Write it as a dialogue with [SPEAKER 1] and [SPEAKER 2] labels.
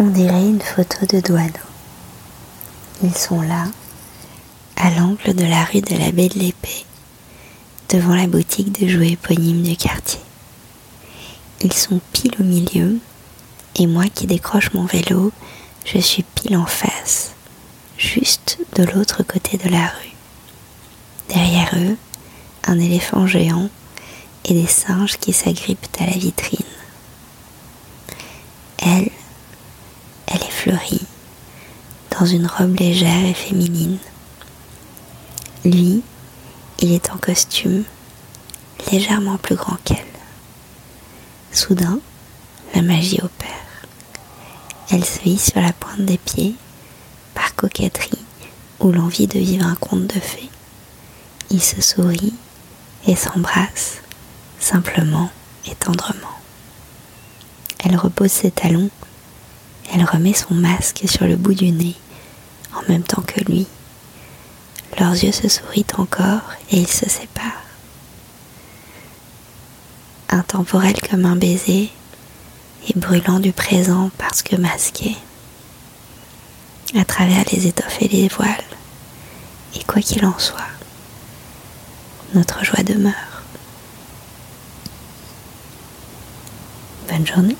[SPEAKER 1] On dirait une photo de douaneaux. Ils sont là, à l'angle de la rue de la Baie de l'Épée, devant la boutique de jouets éponyme du quartier. Ils sont pile au milieu, et moi qui décroche mon vélo, je suis pile en face, juste de l'autre côté de la rue. Derrière eux, un éléphant géant et des singes qui s'agrippent à la vitrine. Elle, dans une robe légère et féminine. Lui, il est en costume, légèrement plus grand qu'elle. Soudain, la magie opère. Elle se vit sur la pointe des pieds, par coquetterie ou l'envie de vivre un conte de fées. Ils se sourient et s'embrassent, simplement et tendrement. Elle repose ses talons, elle remet son masque sur le bout du nez, en même temps que lui. Leurs yeux se sourient encore et ils se séparent. Intemporel comme un baiser et brûlant du présent parce que masqué. À travers les étoffes et les voiles. Et quoi qu'il en soit, notre joie demeure. Bonne journée.